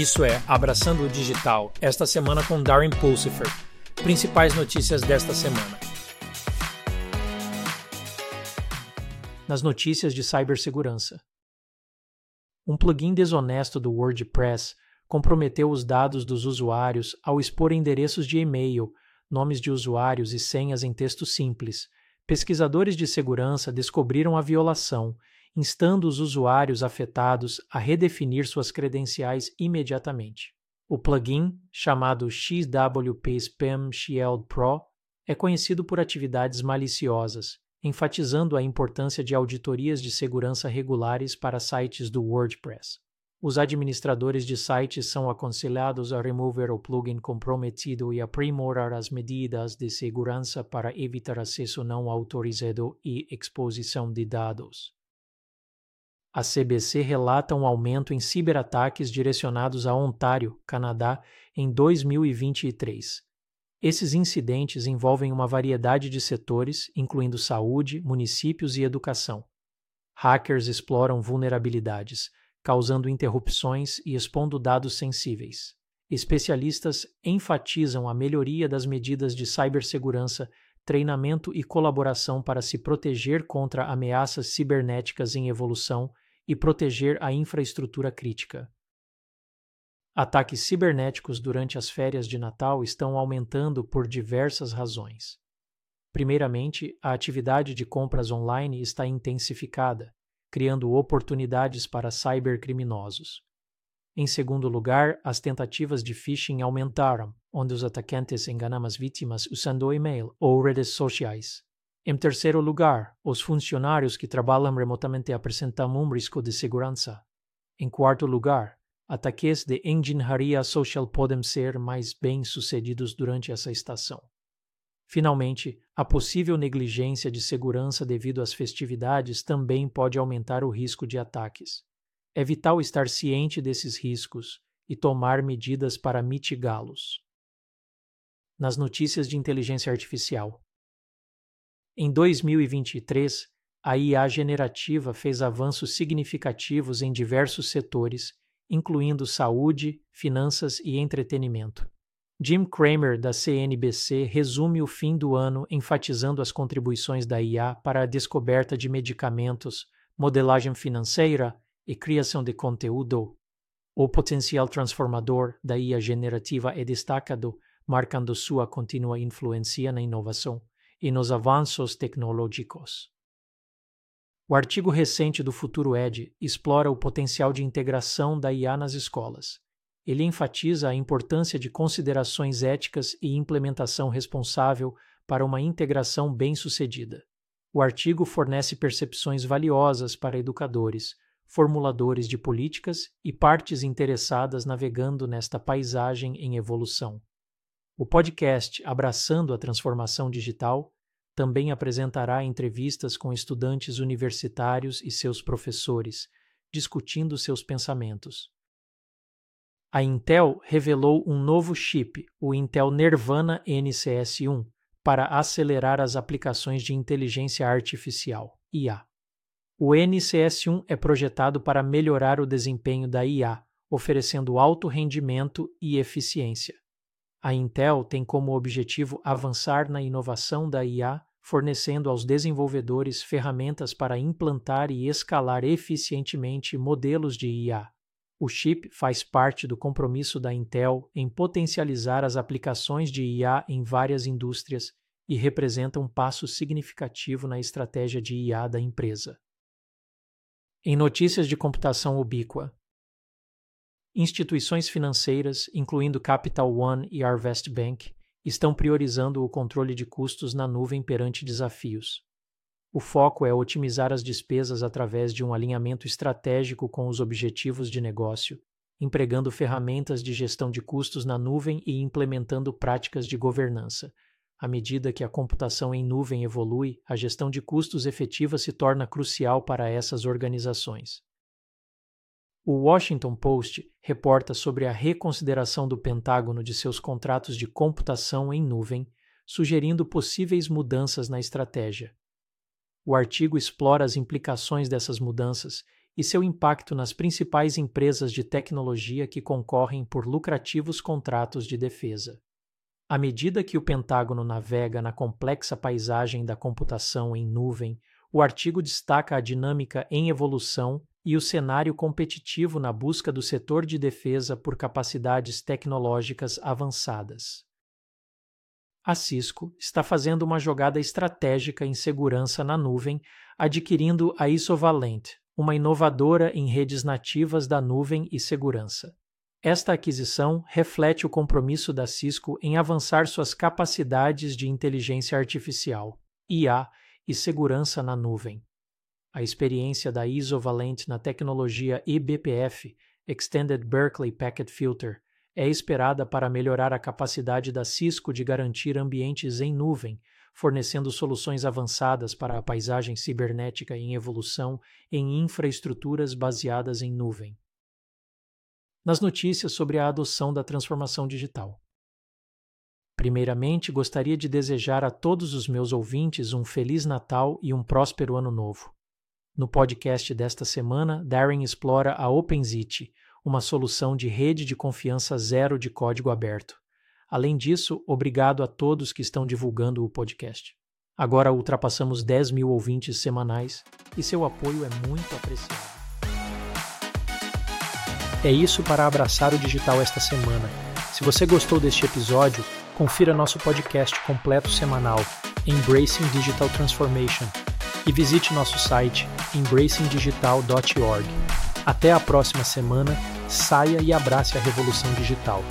Isso é Abraçando o Digital, esta semana com Darren Pulsifer. Principais notícias desta semana. Nas notícias de cibersegurança. Um plugin desonesto do WordPress comprometeu os dados dos usuários ao expor endereços de e-mail, nomes de usuários e senhas em texto simples. Pesquisadores de segurança descobriram a violação instando os usuários afetados a redefinir suas credenciais imediatamente. O plugin, chamado XWP Spam Shield Pro, é conhecido por atividades maliciosas, enfatizando a importância de auditorias de segurança regulares para sites do WordPress. Os administradores de sites são aconselhados a remover o plugin comprometido e aprimorar as medidas de segurança para evitar acesso não autorizado e exposição de dados. A CBC relata um aumento em ciberataques direcionados a Ontário, Canadá, em 2023. Esses incidentes envolvem uma variedade de setores, incluindo saúde, municípios e educação. Hackers exploram vulnerabilidades, causando interrupções e expondo dados sensíveis. Especialistas enfatizam a melhoria das medidas de cibersegurança, treinamento e colaboração para se proteger contra ameaças cibernéticas em evolução e proteger a infraestrutura crítica. Ataques cibernéticos durante as férias de Natal estão aumentando por diversas razões. Primeiramente, a atividade de compras online está intensificada, criando oportunidades para cybercriminosos. Em segundo lugar, as tentativas de phishing aumentaram, onde os atacantes enganam as vítimas usando e-mail ou redes sociais. Em terceiro lugar, os funcionários que trabalham remotamente apresentam um risco de segurança. Em quarto lugar, ataques de engenharia social podem ser mais bem-sucedidos durante essa estação. Finalmente, a possível negligência de segurança devido às festividades também pode aumentar o risco de ataques. É vital estar ciente desses riscos e tomar medidas para mitigá-los. Nas notícias de inteligência artificial, em 2023, a IA generativa fez avanços significativos em diversos setores, incluindo saúde, finanças e entretenimento. Jim Cramer, da CNBC, resume o fim do ano enfatizando as contribuições da IA para a descoberta de medicamentos, modelagem financeira e criação de conteúdo. O potencial transformador da IA generativa é destacado, marcando sua contínua influência na inovação e nos avanços tecnológicos. O artigo recente do Futuro Ed explora o potencial de integração da IA nas escolas. Ele enfatiza a importância de considerações éticas e implementação responsável para uma integração bem-sucedida. O artigo fornece percepções valiosas para educadores, formuladores de políticas e partes interessadas navegando nesta paisagem em evolução. O podcast Abraçando a Transformação Digital também apresentará entrevistas com estudantes universitários e seus professores, discutindo seus pensamentos. A Intel revelou um novo chip, o Intel Nervana NCS1, para acelerar as aplicações de inteligência artificial, IA. O NCS1 é projetado para melhorar o desempenho da IA, oferecendo alto rendimento e eficiência. A Intel tem como objetivo avançar na inovação da IA, fornecendo aos desenvolvedores ferramentas para implantar e escalar eficientemente modelos de IA. O chip faz parte do compromisso da Intel em potencializar as aplicações de IA em várias indústrias e representa um passo significativo na estratégia de IA da empresa. Em notícias de computação ubíqua, Instituições financeiras, incluindo Capital One e Arvest Bank, estão priorizando o controle de custos na nuvem perante desafios. O foco é otimizar as despesas através de um alinhamento estratégico com os objetivos de negócio, empregando ferramentas de gestão de custos na nuvem e implementando práticas de governança. À medida que a computação em nuvem evolui, a gestão de custos efetiva se torna crucial para essas organizações. O Washington Post reporta sobre a reconsideração do Pentágono de seus contratos de computação em nuvem, sugerindo possíveis mudanças na estratégia. O artigo explora as implicações dessas mudanças e seu impacto nas principais empresas de tecnologia que concorrem por lucrativos contratos de defesa. À medida que o Pentágono navega na complexa paisagem da computação em nuvem, o artigo destaca a dinâmica em evolução e o cenário competitivo na busca do setor de defesa por capacidades tecnológicas avançadas. A Cisco está fazendo uma jogada estratégica em segurança na nuvem, adquirindo a Isovalent, uma inovadora em redes nativas da nuvem e segurança. Esta aquisição reflete o compromisso da Cisco em avançar suas capacidades de inteligência artificial, IA, e segurança na nuvem. A experiência da Isovalent na tecnologia eBPF, Extended Berkeley Packet Filter, é esperada para melhorar a capacidade da Cisco de garantir ambientes em nuvem, fornecendo soluções avançadas para a paisagem cibernética em evolução em infraestruturas baseadas em nuvem. Nas notícias sobre a adoção da transformação digital. Primeiramente, gostaria de desejar a todos os meus ouvintes um Feliz Natal e um próspero Ano Novo. No podcast desta semana, Darren explora a OpenZit, uma solução de rede de confiança zero de código aberto. Além disso, obrigado a todos que estão divulgando o podcast. Agora ultrapassamos 10 mil ouvintes semanais e seu apoio é muito apreciado. É isso para abraçar o digital esta semana. Se você gostou deste episódio, confira nosso podcast completo semanal, Embracing Digital Transformation, e visite nosso site embracingdigital.org. Até a próxima semana, saia e abrace a revolução digital.